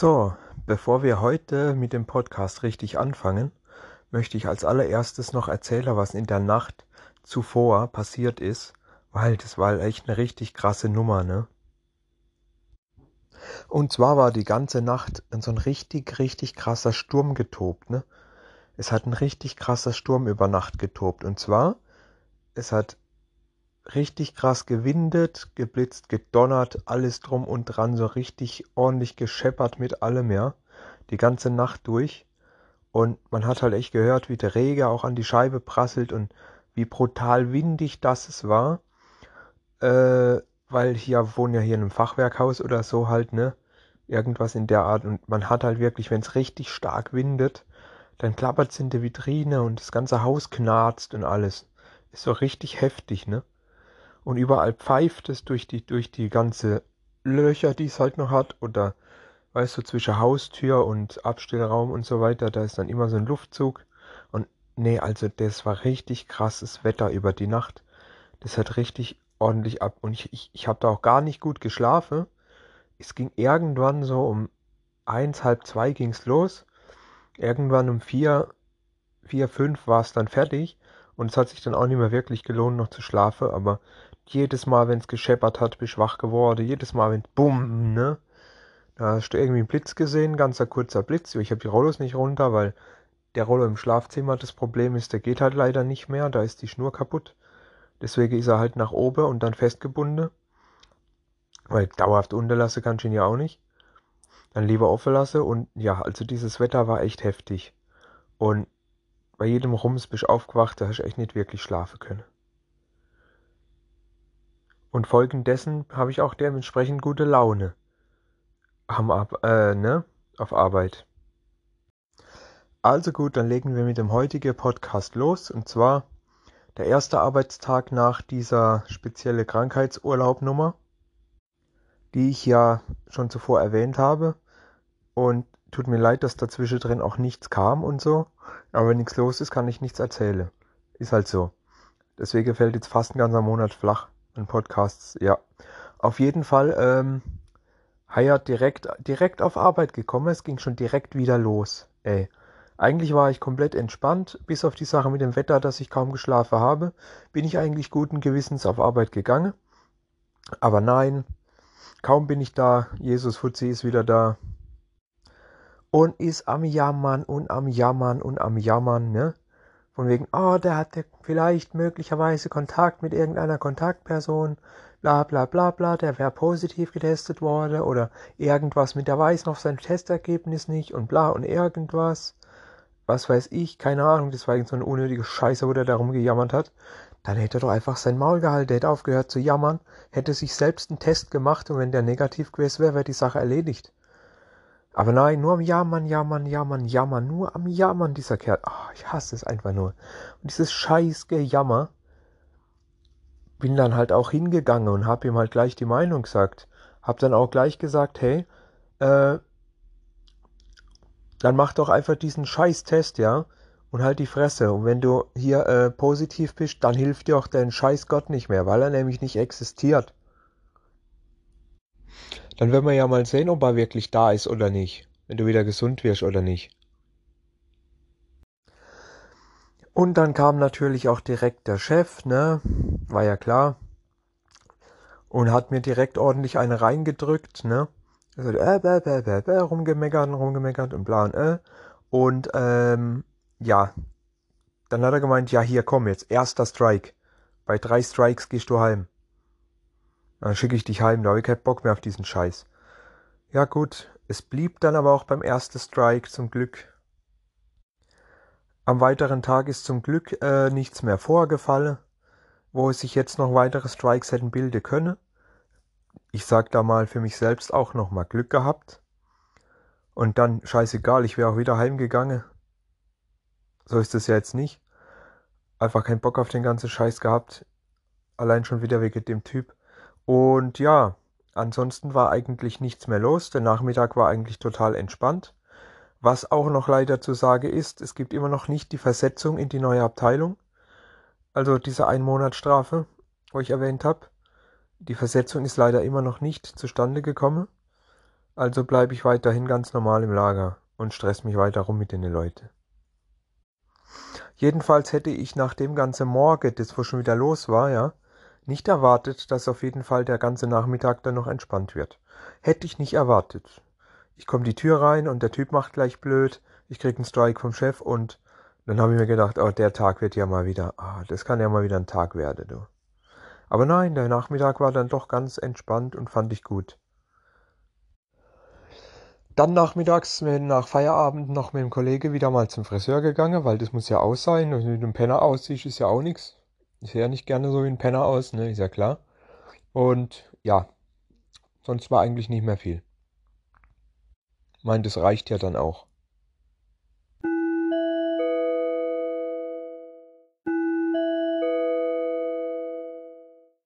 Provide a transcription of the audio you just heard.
So, bevor wir heute mit dem Podcast richtig anfangen, möchte ich als allererstes noch erzählen, was in der Nacht zuvor passiert ist, weil das war echt eine richtig krasse Nummer, ne? Und zwar war die ganze Nacht so ein richtig, richtig krasser Sturm getobt, ne? Es hat ein richtig krasser Sturm über Nacht getobt. Und zwar, es hat richtig krass gewindet, geblitzt, gedonnert, alles drum und dran, so richtig ordentlich gescheppert mit allem, ja. Die ganze Nacht durch. Und man hat halt echt gehört, wie der Regen auch an die Scheibe prasselt und wie brutal windig das es war. Äh, weil hier wohnen ja hier in einem Fachwerkhaus oder so halt, ne? Irgendwas in der Art. Und man hat halt wirklich, wenn es richtig stark windet, dann klappert es in der Vitrine und das ganze Haus knarzt und alles. Ist so richtig heftig, ne? Und überall pfeift es durch die, durch die ganze Löcher, die es halt noch hat. Oder, weißt du, zwischen Haustür und Abstellraum und so weiter, da ist dann immer so ein Luftzug. Und nee, also das war richtig krasses Wetter über die Nacht. Das hat richtig ordentlich ab. Und ich, ich, ich habe da auch gar nicht gut geschlafen. Es ging irgendwann so um eins, halb zwei ging's los. Irgendwann um vier, vier, fünf war es dann fertig. Und es hat sich dann auch nicht mehr wirklich gelohnt, noch zu schlafen. Aber jedes Mal, wenn es gescheppert hat, bist du wach geworden. Jedes Mal, wenn bumm, ne? Da hast du irgendwie einen Blitz gesehen, ganzer kurzer Blitz. Ich habe die Rollos nicht runter, weil der Rollo im Schlafzimmer das Problem ist, der geht halt leider nicht mehr. Da ist die Schnur kaputt. Deswegen ist er halt nach oben und dann festgebunden. Weil dauerhaft unterlassen kannst du ihn ja auch nicht. Dann lieber offen lassen und ja, also dieses Wetter war echt heftig. Und bei jedem Rums bist du aufgewacht, da hast du echt nicht wirklich schlafen können. Und folgendessen habe ich auch dementsprechend gute Laune am Ar äh, ne? auf Arbeit. Also gut, dann legen wir mit dem heutigen Podcast los. Und zwar der erste Arbeitstag nach dieser spezielle Krankheitsurlaubnummer, die ich ja schon zuvor erwähnt habe. Und tut mir leid, dass dazwischen drin auch nichts kam und so. Aber wenn nichts los ist, kann ich nichts erzählen. Ist halt so. Deswegen fällt jetzt fast ein ganzer Monat flach an Podcasts. Ja. Auf jeden Fall, ähm, Haya direkt, direkt auf Arbeit gekommen. Es ging schon direkt wieder los. Ey. Eigentlich war ich komplett entspannt, bis auf die Sache mit dem Wetter, dass ich kaum geschlafen habe, bin ich eigentlich guten Gewissens auf Arbeit gegangen. Aber nein, kaum bin ich da, Jesus Fuzzi ist wieder da und ist am Jammern und am Jammern und am Jammern, ne? Von wegen, oh, der hatte vielleicht möglicherweise Kontakt mit irgendeiner Kontaktperson, bla bla bla bla, der wäre positiv getestet worden oder irgendwas mit der weiß noch sein Testergebnis nicht und bla und irgendwas was weiß ich, keine Ahnung, das war irgend so eine unnötige Scheiße, wo der da rumgejammert hat, dann hätte er doch einfach sein Maul gehalten, hätte aufgehört zu jammern, hätte sich selbst einen Test gemacht und wenn der negativ gewesen wäre, wäre die Sache erledigt. Aber nein, nur am Jammern, Jammern, Jammern, Jammern, nur am Jammern, dieser Kerl. Oh, ich hasse es einfach nur. Und dieses scheiß Gejammer. Bin dann halt auch hingegangen und hab ihm halt gleich die Meinung gesagt. Hab dann auch gleich gesagt, hey, äh, dann mach doch einfach diesen Scheiß-Test, ja, und halt die Fresse. Und wenn du hier äh, positiv bist, dann hilft dir auch dein Scheiß Gott nicht mehr, weil er nämlich nicht existiert. Dann werden wir ja mal sehen, ob er wirklich da ist oder nicht, wenn du wieder gesund wirst oder nicht. Und dann kam natürlich auch direkt der Chef, ne, war ja klar, und hat mir direkt ordentlich eine reingedrückt, ne. Also, äh, bäh, bäh, bäh, bäh, rumgemeckert, rumgemeckert und bla und äh. Und ähm, ja, dann hat er gemeint, ja hier komm jetzt, erster Strike. Bei drei Strikes gehst du heim. Dann schicke ich dich heim, da habe ich keinen Bock mehr auf diesen Scheiß. Ja gut, es blieb dann aber auch beim ersten Strike zum Glück. Am weiteren Tag ist zum Glück äh, nichts mehr vorgefallen, wo es sich jetzt noch weitere Strikes hätten bilden können ich sag da mal für mich selbst auch nochmal Glück gehabt. Und dann, scheißegal, ich wäre auch wieder heimgegangen. So ist es ja jetzt nicht. Einfach keinen Bock auf den ganzen Scheiß gehabt. Allein schon wieder wegen dem Typ. Und ja, ansonsten war eigentlich nichts mehr los. Der Nachmittag war eigentlich total entspannt. Was auch noch leider zu sagen ist, es gibt immer noch nicht die Versetzung in die neue Abteilung. Also diese Einmonatsstrafe, wo ich erwähnt habe. Die Versetzung ist leider immer noch nicht zustande gekommen. Also bleibe ich weiterhin ganz normal im Lager und stress mich weiter rum mit den Leuten. Jedenfalls hätte ich nach dem ganzen Morgen, das wo schon wieder los war, ja, nicht erwartet, dass auf jeden Fall der ganze Nachmittag dann noch entspannt wird. Hätte ich nicht erwartet. Ich komme die Tür rein und der Typ macht gleich blöd. Ich krieg einen Strike vom Chef und dann habe ich mir gedacht, oh, der Tag wird ja mal wieder, ah, das kann ja mal wieder ein Tag werden, du. Aber nein, der Nachmittag war dann doch ganz entspannt und fand ich gut. Dann nachmittags nach Feierabend noch mit dem Kollege wieder mal zum Friseur gegangen, weil das muss ja aus sein. Und mit dem Penner aussiehst, ist ja auch nichts. Ich sehe ja nicht gerne so wie ein Penner aus, ne, ist ja klar. Und ja, sonst war eigentlich nicht mehr viel. Meine, das reicht ja dann auch.